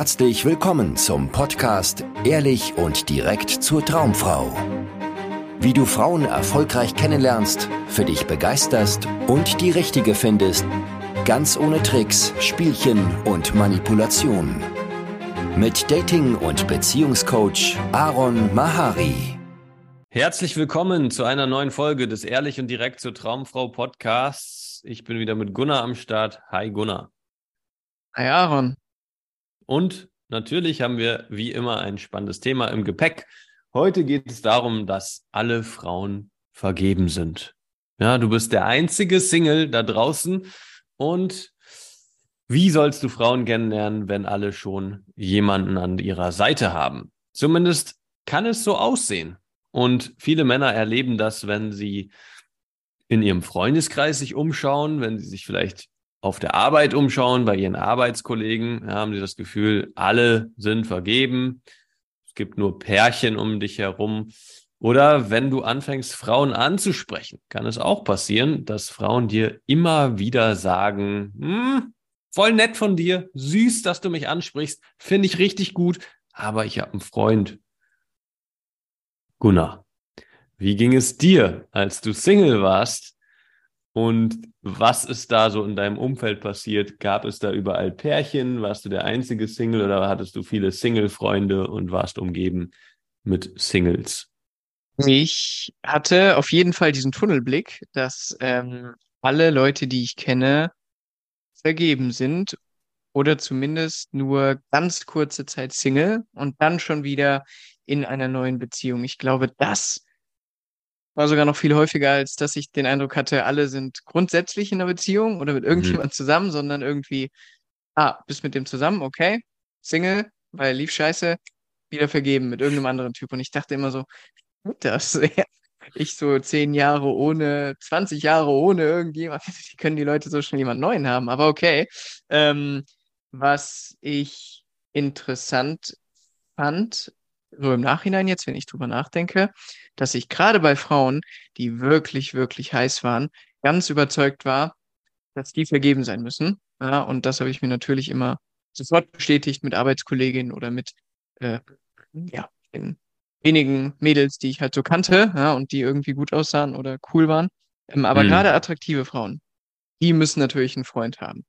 herzlich willkommen zum Podcast Ehrlich und direkt zur Traumfrau. Wie du Frauen erfolgreich kennenlernst, für dich begeisterst und die richtige findest, ganz ohne Tricks, Spielchen und Manipulation. Mit Dating- und Beziehungscoach Aaron Mahari. Herzlich willkommen zu einer neuen Folge des Ehrlich und direkt zur Traumfrau Podcasts. Ich bin wieder mit Gunnar am Start. Hi Gunnar. Hi Aaron. Und natürlich haben wir wie immer ein spannendes Thema im Gepäck. Heute geht es darum, dass alle Frauen vergeben sind. Ja, du bist der einzige Single da draußen und wie sollst du Frauen kennenlernen, wenn alle schon jemanden an ihrer Seite haben? Zumindest kann es so aussehen. Und viele Männer erleben das, wenn sie in ihrem Freundeskreis sich umschauen, wenn sie sich vielleicht auf der Arbeit umschauen, bei ihren Arbeitskollegen, haben sie das Gefühl, alle sind vergeben. Es gibt nur Pärchen um dich herum. Oder wenn du anfängst, Frauen anzusprechen, kann es auch passieren, dass Frauen dir immer wieder sagen, hm, voll nett von dir, süß, dass du mich ansprichst, finde ich richtig gut, aber ich habe einen Freund. Gunnar, wie ging es dir, als du Single warst und was ist da so in deinem Umfeld passiert? Gab es da überall Pärchen? Warst du der einzige Single oder hattest du viele Single-Freunde und warst umgeben mit Singles? Ich hatte auf jeden Fall diesen Tunnelblick, dass ähm, alle Leute, die ich kenne, vergeben sind oder zumindest nur ganz kurze Zeit Single und dann schon wieder in einer neuen Beziehung. Ich glaube, das war sogar noch viel häufiger, als dass ich den Eindruck hatte, alle sind grundsätzlich in einer Beziehung oder mit mhm. irgendjemand mhm. zusammen, sondern irgendwie, ah, bist mit dem zusammen, okay, Single, weil lief scheiße, wieder vergeben mit irgendeinem anderen Typ. Und ich dachte immer so, das, ich so zehn Jahre ohne, 20 Jahre ohne irgendjemand, wie können die Leute so schnell jemand Neuen haben? Aber okay. Ähm, was ich interessant fand, so im Nachhinein jetzt, wenn ich drüber nachdenke, dass ich gerade bei Frauen, die wirklich, wirklich heiß waren, ganz überzeugt war, dass die vergeben sein müssen. Ja, und das habe ich mir natürlich immer sofort bestätigt mit Arbeitskolleginnen oder mit äh, ja, den wenigen Mädels, die ich halt so kannte, ja, und die irgendwie gut aussahen oder cool waren. Ähm, aber mhm. gerade attraktive Frauen, die müssen natürlich einen Freund haben.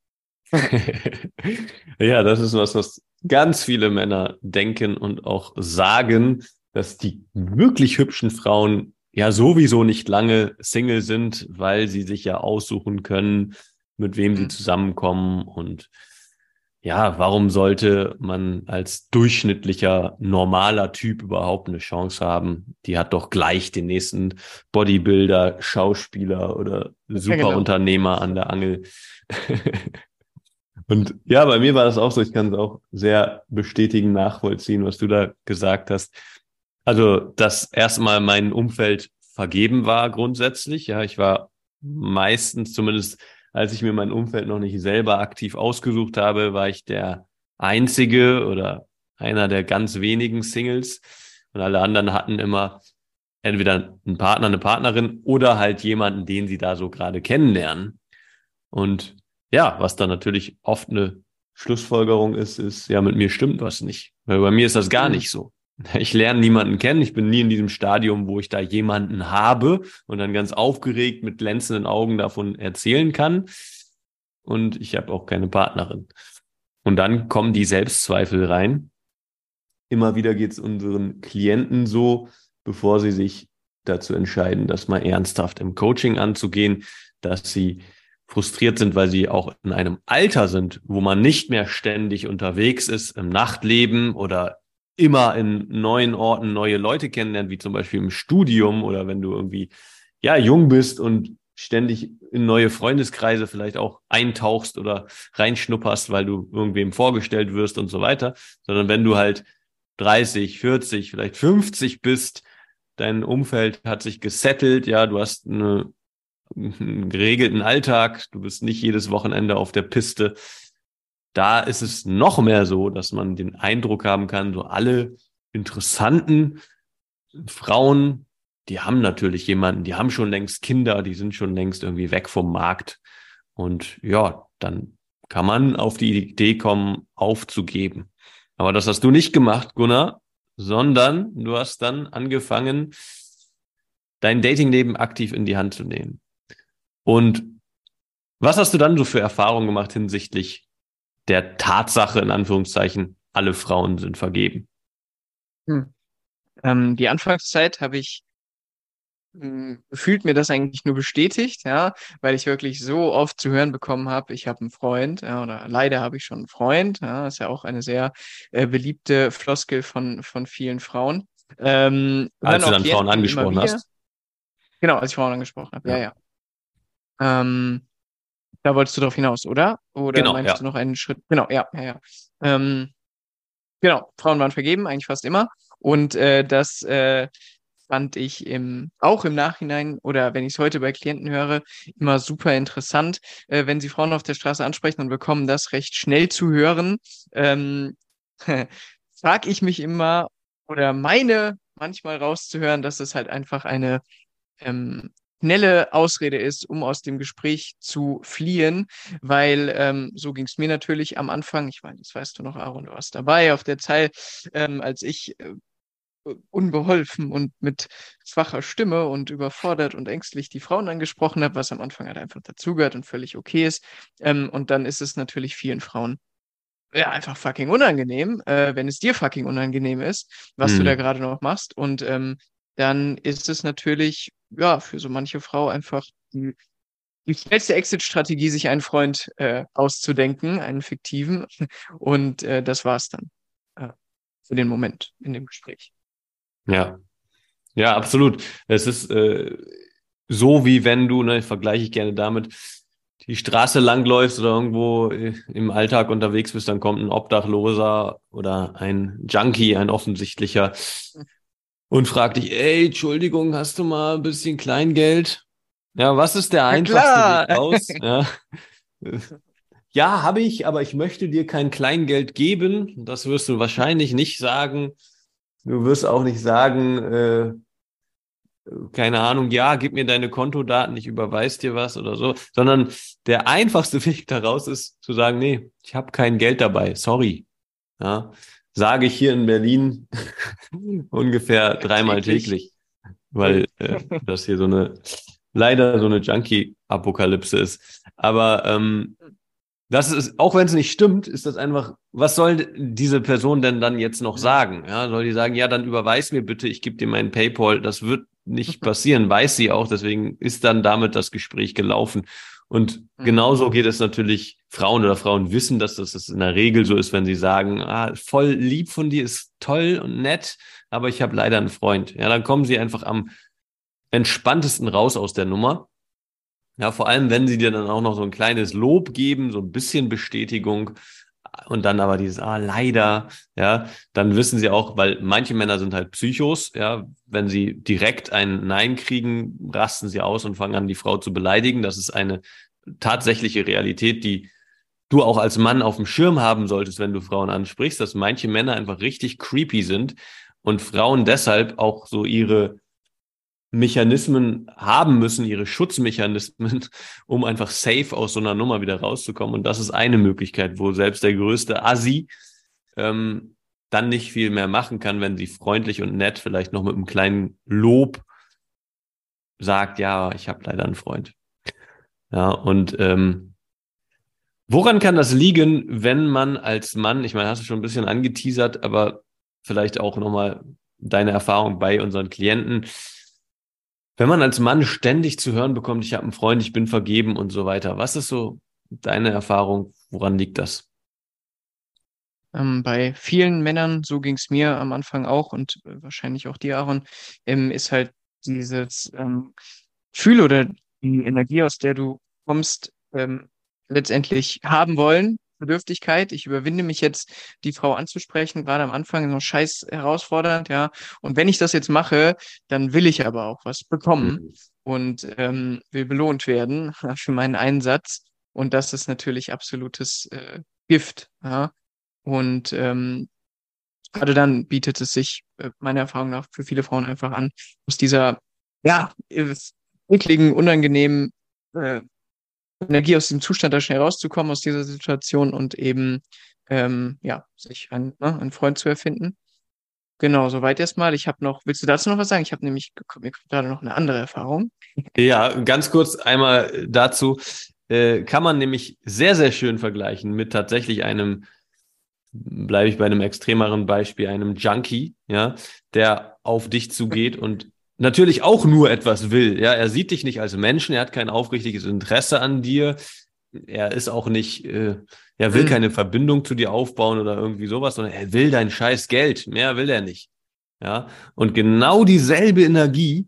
ja, das ist was, was ganz viele Männer denken und auch sagen, dass die wirklich hübschen Frauen ja sowieso nicht lange Single sind, weil sie sich ja aussuchen können, mit wem sie mhm. zusammenkommen und ja, warum sollte man als durchschnittlicher, normaler Typ überhaupt eine Chance haben? Die hat doch gleich den nächsten Bodybuilder, Schauspieler oder Superunternehmer genau. an der Angel. Und ja, bei mir war das auch so. Ich kann es auch sehr bestätigen, nachvollziehen, was du da gesagt hast. Also, dass erstmal mein Umfeld vergeben war grundsätzlich. Ja, ich war meistens, zumindest als ich mir mein Umfeld noch nicht selber aktiv ausgesucht habe, war ich der einzige oder einer der ganz wenigen Singles. Und alle anderen hatten immer entweder einen Partner, eine Partnerin oder halt jemanden, den sie da so gerade kennenlernen. Und ja, was dann natürlich oft eine Schlussfolgerung ist, ist, ja, mit mir stimmt was nicht. Weil bei mir ist das gar mhm. nicht so. Ich lerne niemanden kennen. Ich bin nie in diesem Stadium, wo ich da jemanden habe und dann ganz aufgeregt mit glänzenden Augen davon erzählen kann. Und ich habe auch keine Partnerin. Und dann kommen die Selbstzweifel rein. Immer wieder geht es unseren Klienten so, bevor sie sich dazu entscheiden, das mal ernsthaft im Coaching anzugehen, dass sie frustriert sind, weil sie auch in einem Alter sind, wo man nicht mehr ständig unterwegs ist im Nachtleben oder immer in neuen Orten neue Leute kennenlernt, wie zum Beispiel im Studium oder wenn du irgendwie ja jung bist und ständig in neue Freundeskreise vielleicht auch eintauchst oder reinschnupperst, weil du irgendwem vorgestellt wirst und so weiter, sondern wenn du halt 30, 40, vielleicht 50 bist, dein Umfeld hat sich gesettelt, ja, du hast eine geregelten Alltag, du bist nicht jedes Wochenende auf der Piste. Da ist es noch mehr so, dass man den Eindruck haben kann, so alle interessanten Frauen, die haben natürlich jemanden, die haben schon längst Kinder, die sind schon längst irgendwie weg vom Markt. Und ja, dann kann man auf die Idee kommen, aufzugeben. Aber das hast du nicht gemacht, Gunnar, sondern du hast dann angefangen, dein Datingleben aktiv in die Hand zu nehmen. Und was hast du dann so für Erfahrungen gemacht hinsichtlich der Tatsache, in Anführungszeichen, alle Frauen sind vergeben? Hm. Ähm, die Anfangszeit habe ich hm, gefühlt mir das eigentlich nur bestätigt, ja, weil ich wirklich so oft zu hören bekommen habe, ich habe einen Freund, ja, oder leider habe ich schon einen Freund, ja, ist ja auch eine sehr äh, beliebte Floskel von, von vielen Frauen. Ähm, als du dann Frauen angesprochen hast? Genau, als ich Frauen angesprochen habe, ja, ja. ja. Ähm, da wolltest du darauf hinaus, oder? Oder genau, meinst ja. du noch einen Schritt? Genau, ja, ja, ja. Ähm, genau, Frauen waren vergeben, eigentlich fast immer. Und äh, das äh, fand ich im, auch im Nachhinein oder wenn ich es heute bei Klienten höre, immer super interessant, äh, wenn sie Frauen auf der Straße ansprechen und bekommen das recht schnell zu hören. Ähm, frage ich mich immer oder meine manchmal rauszuhören, dass es halt einfach eine ähm, schnelle Ausrede ist, um aus dem Gespräch zu fliehen, weil ähm, so ging es mir natürlich am Anfang. Ich meine, das weißt du noch, Aaron, du warst dabei auf der Zeit, ähm, als ich äh, unbeholfen und mit schwacher Stimme und überfordert und ängstlich die Frauen angesprochen habe, was am Anfang halt einfach dazugehört und völlig okay ist. Ähm, und dann ist es natürlich vielen Frauen ja, einfach fucking unangenehm, äh, wenn es dir fucking unangenehm ist, was hm. du da gerade noch machst. Und ähm, dann ist es natürlich, ja, für so manche Frau einfach die, die schnellste Exit-Strategie, sich einen Freund äh, auszudenken, einen fiktiven. Und äh, das war's dann äh, für den Moment in dem Gespräch. Ja, ja, absolut. Es ist äh, so, wie wenn du, ne, vergleiche ich gerne damit, die Straße langläufst oder irgendwo äh, im Alltag unterwegs bist, dann kommt ein Obdachloser oder ein Junkie, ein offensichtlicher und fragt dich, ey, Entschuldigung, hast du mal ein bisschen Kleingeld? Ja, was ist der einfachste Weg raus? Ja, ja habe ich, aber ich möchte dir kein Kleingeld geben. Das wirst du wahrscheinlich nicht sagen. Du wirst auch nicht sagen, äh, keine Ahnung, ja, gib mir deine Kontodaten, ich überweise dir was oder so, sondern der einfachste Weg daraus ist zu sagen, nee, ich habe kein Geld dabei, sorry. Ja, sage ich hier in Berlin ungefähr dreimal täglich, weil äh, das hier so eine leider so eine Junkie-Apokalypse ist. Aber ähm, das ist, auch wenn es nicht stimmt, ist das einfach, was soll diese Person denn dann jetzt noch sagen? Ja, soll die sagen, ja, dann überweis mir bitte, ich gebe dir meinen PayPal. Das wird nicht passieren, weiß sie auch, deswegen ist dann damit das Gespräch gelaufen. Und mhm. genauso geht es natürlich Frauen oder Frauen wissen, dass das in der Regel so ist, wenn sie sagen, ah, voll lieb von dir, ist toll und nett, aber ich habe leider einen Freund. Ja, dann kommen sie einfach am entspanntesten raus aus der Nummer. Ja, vor allem, wenn sie dir dann auch noch so ein kleines Lob geben, so ein bisschen Bestätigung und dann aber dieses, ah, leider, ja, dann wissen sie auch, weil manche Männer sind halt Psychos, ja, wenn sie direkt ein Nein kriegen, rasten sie aus und fangen an, die Frau zu beleidigen. Das ist eine tatsächliche Realität, die du auch als Mann auf dem Schirm haben solltest, wenn du Frauen ansprichst, dass manche Männer einfach richtig creepy sind und Frauen deshalb auch so ihre Mechanismen haben müssen, ihre Schutzmechanismen, um einfach safe aus so einer Nummer wieder rauszukommen. Und das ist eine Möglichkeit, wo selbst der größte Assi ähm, dann nicht viel mehr machen kann, wenn sie freundlich und nett vielleicht noch mit einem kleinen Lob sagt, ja, ich habe leider einen Freund. Ja, und ähm, woran kann das liegen, wenn man als Mann, ich meine, hast du schon ein bisschen angeteasert, aber vielleicht auch nochmal deine Erfahrung bei unseren Klienten, wenn man als Mann ständig zu hören bekommt, ich habe einen Freund, ich bin vergeben und so weiter, was ist so deine Erfahrung? Woran liegt das? Ähm, bei vielen Männern, so ging es mir am Anfang auch und äh, wahrscheinlich auch dir, Aaron, ähm, ist halt dieses ähm, Gefühl oder die Energie, aus der du kommst, ähm, letztendlich haben wollen, Bedürftigkeit. Ich überwinde mich jetzt, die Frau anzusprechen, gerade am Anfang so scheiß herausfordernd, ja. Und wenn ich das jetzt mache, dann will ich aber auch was bekommen mhm. und ähm, will belohnt werden für meinen Einsatz. Und das ist natürlich absolutes äh, Gift, ja. Und ähm, gerade dann bietet es sich äh, meiner Erfahrung nach für viele Frauen einfach an, aus dieser ja ekligen, unangenehmen äh, Energie aus diesem Zustand da schnell rauszukommen, aus dieser Situation und eben ähm, ja, sich einen, ne, einen Freund zu erfinden. Genau, soweit erstmal. Ich habe noch, willst du dazu noch was sagen? Ich habe nämlich mir gerade noch eine andere Erfahrung. Ja, ganz kurz einmal dazu. Äh, kann man nämlich sehr, sehr schön vergleichen mit tatsächlich einem, bleibe ich bei einem extremeren Beispiel, einem Junkie, ja, der auf dich zugeht und natürlich auch nur etwas will. Ja, er sieht dich nicht als Menschen, er hat kein aufrichtiges Interesse an dir. Er ist auch nicht, äh, er will mhm. keine Verbindung zu dir aufbauen oder irgendwie sowas, sondern er will dein scheiß Geld. Mehr will er nicht. Ja, und genau dieselbe Energie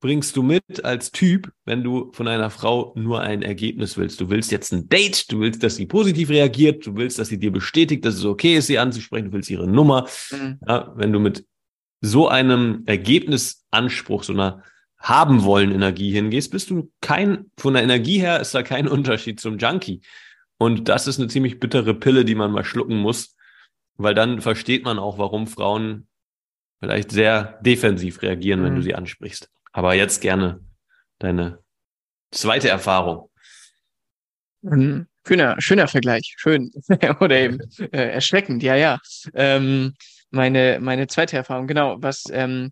bringst du mit als Typ, wenn du von einer Frau nur ein Ergebnis willst. Du willst jetzt ein Date, du willst, dass sie positiv reagiert, du willst, dass sie dir bestätigt, dass es okay ist, sie anzusprechen, du willst ihre Nummer. Mhm. Ja, wenn du mit so einem Ergebnisanspruch, so einer haben wollen Energie hingehst, bist du kein, von der Energie her ist da kein Unterschied zum Junkie. Und das ist eine ziemlich bittere Pille, die man mal schlucken muss, weil dann versteht man auch, warum Frauen vielleicht sehr defensiv reagieren, mhm. wenn du mhm. sie ansprichst. Aber jetzt gerne deine zweite Erfahrung. Mhm. Schöner, schöner Vergleich, schön. Oder eben äh, erschreckend, ja, ja. Ähm, meine, meine zweite Erfahrung, genau, was, ähm,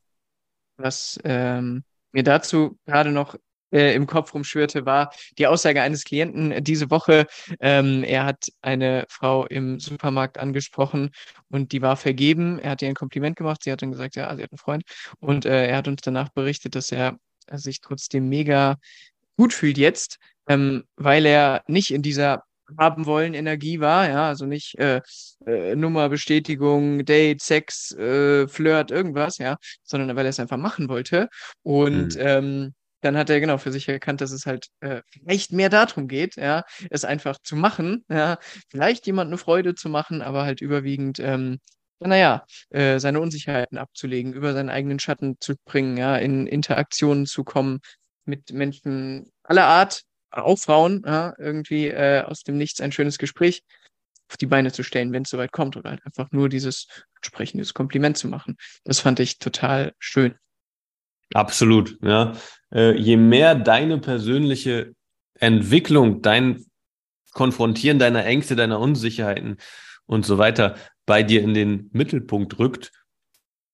was ähm, mir dazu gerade noch äh, im Kopf rumschwirrte, war die Aussage eines Klienten diese Woche. Ähm, er hat eine Frau im Supermarkt angesprochen und die war vergeben. Er hat ihr ein Kompliment gemacht. Sie hat dann gesagt, ja, sie hat einen Freund. Und äh, er hat uns danach berichtet, dass er sich trotzdem mega gut fühlt jetzt, ähm, weil er nicht in dieser haben wollen Energie war, ja, also nicht äh, äh, Nummer, Bestätigung, Date, Sex, äh, Flirt, irgendwas, ja, sondern weil er es einfach machen wollte. Und mhm. ähm, dann hat er genau für sich erkannt, dass es halt äh, vielleicht mehr darum geht, ja, es einfach zu machen, ja, vielleicht jemand eine Freude zu machen, aber halt überwiegend, ähm, naja, äh, seine Unsicherheiten abzulegen, über seinen eigenen Schatten zu bringen, ja, in Interaktionen zu kommen mit Menschen aller Art, auch ja, irgendwie äh, aus dem Nichts ein schönes Gespräch auf die Beine zu stellen, wenn es soweit kommt, oder halt einfach nur dieses entsprechendes Kompliment zu machen. Das fand ich total schön. Absolut, ja. Äh, je mehr deine persönliche Entwicklung, dein Konfrontieren deiner Ängste, deiner Unsicherheiten und so weiter bei dir in den Mittelpunkt rückt,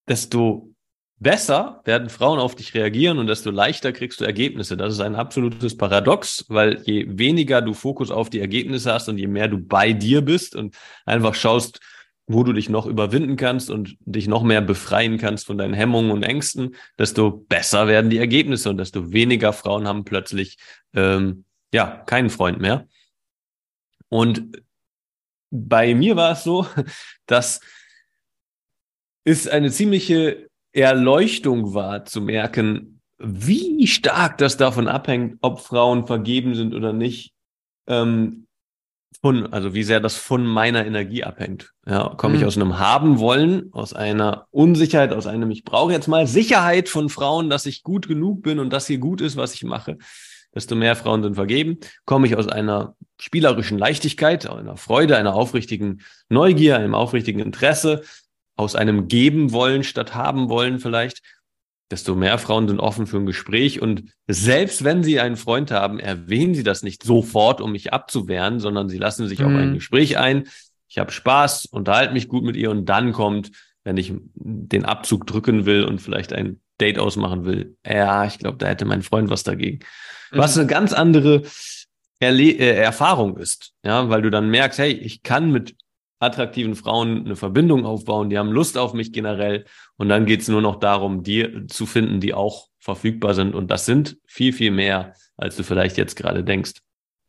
desto besser werden Frauen auf dich reagieren und desto leichter kriegst du Ergebnisse. Das ist ein absolutes Paradox, weil je weniger du Fokus auf die Ergebnisse hast und je mehr du bei dir bist und einfach schaust, wo du dich noch überwinden kannst und dich noch mehr befreien kannst von deinen Hemmungen und Ängsten, desto besser werden die Ergebnisse und desto weniger Frauen haben plötzlich ähm, ja keinen Freund mehr. Und bei mir war es so, dass es eine ziemliche Erleuchtung war, zu merken, wie stark das davon abhängt, ob Frauen vergeben sind oder nicht, ähm, von, also wie sehr das von meiner Energie abhängt. Ja, komme ich mhm. aus einem haben wollen, aus einer Unsicherheit, aus einem ich brauche jetzt mal Sicherheit von Frauen, dass ich gut genug bin und dass hier gut ist, was ich mache. Desto mehr Frauen sind vergeben. Komme ich aus einer spielerischen Leichtigkeit, einer Freude, einer aufrichtigen Neugier, einem aufrichtigen Interesse, aus einem geben wollen statt haben wollen vielleicht, desto mehr Frauen sind offen für ein Gespräch. Und selbst wenn sie einen Freund haben, erwähnen sie das nicht sofort, um mich abzuwehren, sondern sie lassen sich mhm. auf ein mhm. Gespräch ein. Ich habe Spaß, unterhalte mich gut mit ihr und dann kommt, wenn ich den Abzug drücken will und vielleicht ein Date ausmachen will, ja, ich glaube, da hätte mein Freund was dagegen. Mhm. Was eine ganz andere Erle äh, Erfahrung ist, ja, weil du dann merkst, hey, ich kann mit attraktiven Frauen eine Verbindung aufbauen, die haben Lust auf mich generell. Und dann geht es nur noch darum, die zu finden, die auch verfügbar sind. Und das sind viel, viel mehr, als du vielleicht jetzt gerade denkst.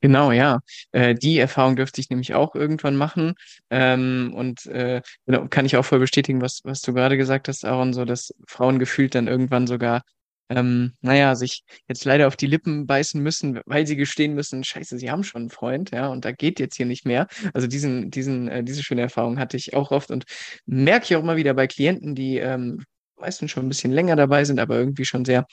Genau, ja. Äh, die Erfahrung dürfte ich nämlich auch irgendwann machen. Ähm, und äh, genau, kann ich auch voll bestätigen, was, was du gerade gesagt hast, Aaron, so dass Frauen gefühlt dann irgendwann sogar ähm, naja, sich jetzt leider auf die Lippen beißen müssen, weil sie gestehen müssen, scheiße, sie haben schon einen Freund, ja, und da geht jetzt hier nicht mehr. Also diesen, diesen, äh, diese schöne Erfahrung hatte ich auch oft und merke ich auch immer wieder bei Klienten, die ähm, meistens schon ein bisschen länger dabei sind, aber irgendwie schon sehr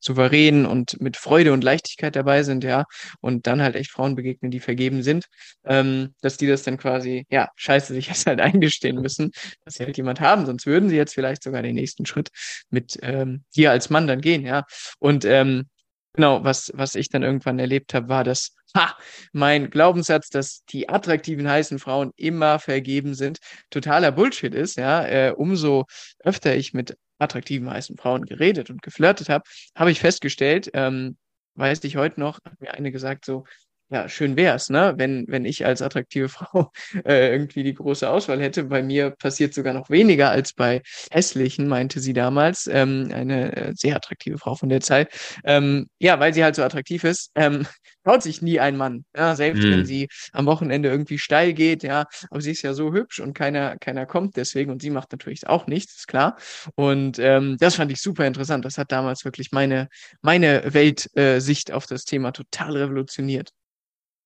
souverän und mit Freude und Leichtigkeit dabei sind, ja, und dann halt echt Frauen begegnen, die vergeben sind, ähm, dass die das dann quasi, ja, scheiße, sich jetzt halt eingestehen müssen, dass sie halt jemand haben, sonst würden sie jetzt vielleicht sogar den nächsten Schritt mit ähm, dir als Mann dann gehen, ja. Und ähm, Genau, was, was ich dann irgendwann erlebt habe, war, dass ha, mein Glaubenssatz, dass die attraktiven heißen Frauen immer vergeben sind, totaler Bullshit ist. Ja, äh, umso öfter ich mit attraktiven heißen Frauen geredet und geflirtet habe, habe ich festgestellt, ähm, weiß ich heute noch, hat mir eine gesagt, so, ja, schön wär's, ne? Wenn, wenn ich als attraktive Frau äh, irgendwie die große Auswahl hätte. Bei mir passiert sogar noch weniger als bei hässlichen, meinte sie damals. Ähm, eine äh, sehr attraktive Frau von der Zeit. Ähm, ja, weil sie halt so attraktiv ist, ähm, traut sich nie ein Mann. Ja, selbst Hm. wenn sie am Wochenende irgendwie steil geht, ja, aber sie ist ja so hübsch und keiner, keiner kommt deswegen und sie macht natürlich auch nichts, ist klar. Und ähm, das fand ich super interessant. Das hat damals wirklich meine, meine Weltsicht äh, auf das Thema total revolutioniert.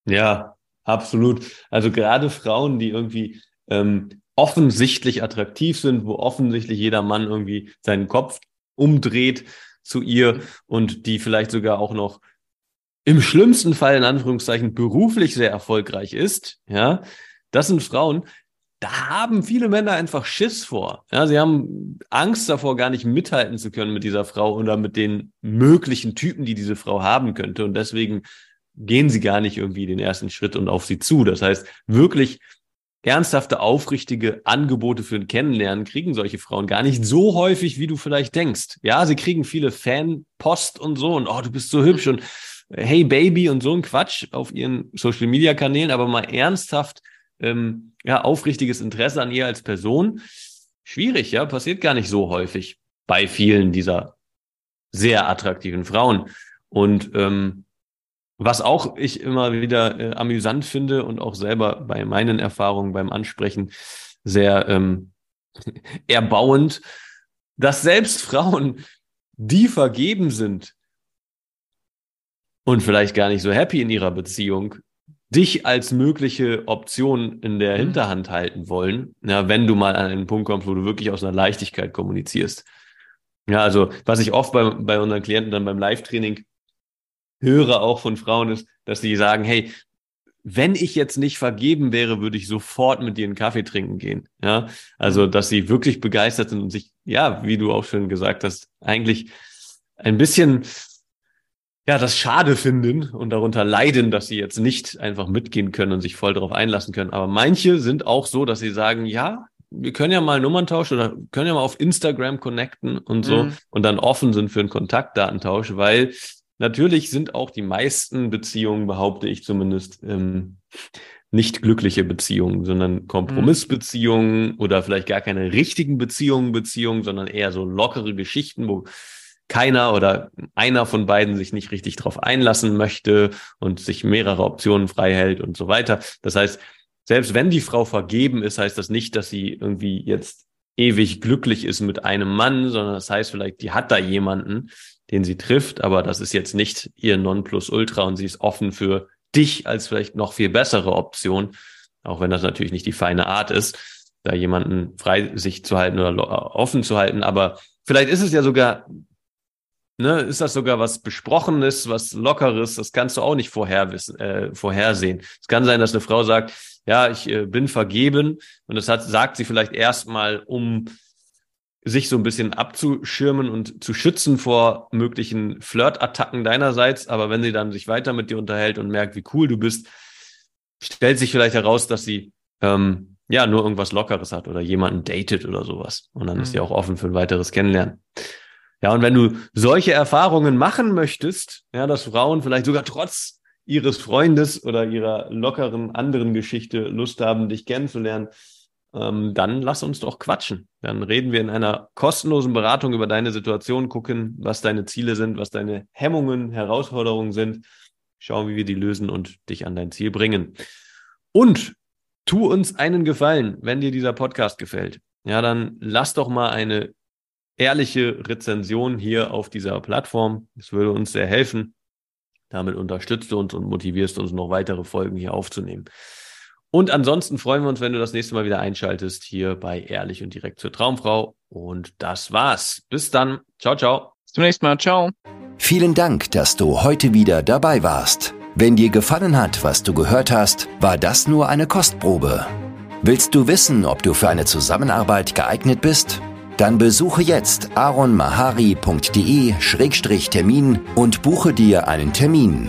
Ja, absolut. Also gerade Frauen, die irgendwie ähm, offensichtlich attraktiv sind, wo offensichtlich jeder Mann irgendwie seinen Kopf umdreht zu ihr und die vielleicht sogar auch noch im schlimmsten Fall in Anführungszeichen beruflich sehr erfolgreich ist, ja, das sind Frauen, da haben viele Männer einfach Schiss vor. Ja, sie haben Angst davor, gar nicht mithalten zu können mit dieser Frau oder mit den möglichen Typen, die diese Frau haben könnte. Und deswegen gehen sie gar nicht irgendwie den ersten Schritt und auf sie zu. Das heißt, wirklich ernsthafte, aufrichtige Angebote für ein Kennenlernen kriegen solche Frauen gar nicht so häufig, wie du vielleicht denkst. Ja, sie kriegen viele Fanpost und so und oh, du bist so hübsch und hey Baby und so ein Quatsch auf ihren Social Media Kanälen, aber mal ernsthaft, ähm, ja, aufrichtiges Interesse an ihr als Person. Schwierig, ja, passiert gar nicht so häufig bei vielen dieser sehr attraktiven Frauen. Und ähm, was auch ich immer wieder äh, amüsant finde und auch selber bei meinen Erfahrungen beim Ansprechen sehr ähm, erbauend, dass selbst Frauen, die vergeben sind und vielleicht gar nicht so happy in ihrer Beziehung, dich als mögliche Option in der Mhm. Hinterhand halten wollen, ja, wenn du mal an einen Punkt kommst, wo du wirklich aus einer Leichtigkeit kommunizierst. Ja, also was ich oft bei, bei unseren Klienten dann beim Live-Training höre auch von Frauen ist, dass sie sagen, hey, wenn ich jetzt nicht vergeben wäre, würde ich sofort mit dir einen Kaffee trinken gehen. Ja, also, dass sie wirklich begeistert sind und sich, ja, wie du auch schon gesagt hast, eigentlich ein bisschen, ja, das schade finden und darunter leiden, dass sie jetzt nicht einfach mitgehen können und sich voll darauf einlassen können. Aber manche sind auch so, dass sie sagen, ja, wir können ja mal Nummern tauschen oder können ja mal auf Instagram connecten und so Mhm. und dann offen sind für einen Kontaktdatentausch, weil natürlich sind auch die meisten Beziehungen, behaupte ich zumindest, ähm, nicht glückliche Beziehungen, sondern Kompromissbeziehungen oder vielleicht gar keine richtigen Beziehungen, Beziehungen, sondern eher so lockere Geschichten, wo keiner oder einer von beiden sich nicht richtig drauf einlassen möchte und sich mehrere Optionen frei hält und so weiter. Das heißt, selbst wenn die Frau vergeben ist, heißt das nicht, dass sie irgendwie jetzt ewig glücklich ist mit einem Mann, sondern das heißt vielleicht, die hat da jemanden, den sie trifft, aber das ist jetzt nicht ihr Nonplusultra und sie ist offen für dich als vielleicht noch viel bessere Option, auch wenn das natürlich nicht die feine Art ist, da jemanden frei sich zu halten oder offen zu halten, aber vielleicht ist es ja sogar Ne, ist das sogar was Besprochenes, was Lockeres? Das kannst du auch nicht vorher wissen, äh, vorhersehen. Es kann sein, dass eine Frau sagt, ja, ich äh, bin vergeben und das hat, sagt sie vielleicht erstmal, um sich so ein bisschen abzuschirmen und zu schützen vor möglichen Flirtattacken deinerseits. Aber wenn sie dann sich weiter mit dir unterhält und merkt, wie cool du bist, stellt sich vielleicht heraus, dass sie ähm, ja nur irgendwas Lockeres hat oder jemanden datet oder sowas. Und dann ist Mhm. sie auch offen für ein weiteres Kennenlernen. Ja, und wenn du solche Erfahrungen machen möchtest, ja, dass Frauen vielleicht sogar trotz ihres Freundes oder ihrer lockeren anderen Geschichte Lust haben, dich kennenzulernen, ähm, dann lass uns doch quatschen. Dann reden wir in einer kostenlosen Beratung über deine Situation, gucken, was deine Ziele sind, was deine Hemmungen, Herausforderungen sind, schauen, wie wir die lösen und dich an dein Ziel bringen. Und tu uns einen Gefallen, wenn dir dieser Podcast gefällt. Ja, dann lass doch mal eine ehrliche Rezension hier auf dieser Plattform. Das würde uns sehr helfen. Damit unterstützt du uns und motivierst uns noch weitere Folgen hier aufzunehmen. Und ansonsten freuen wir uns, wenn du das nächste Mal wieder einschaltest hier bei Ehrlich und direkt zur Traumfrau. Und das war's. Bis dann. Ciao, ciao. Bis zum nächsten Mal. Ciao. Vielen Dank, dass du heute wieder dabei warst. Wenn dir gefallen hat, was du gehört hast, war das nur eine Kostprobe. Willst du wissen, ob du für eine Zusammenarbeit geeignet bist? Dann besuche jetzt aronmahari.de-termin und buche dir einen Termin.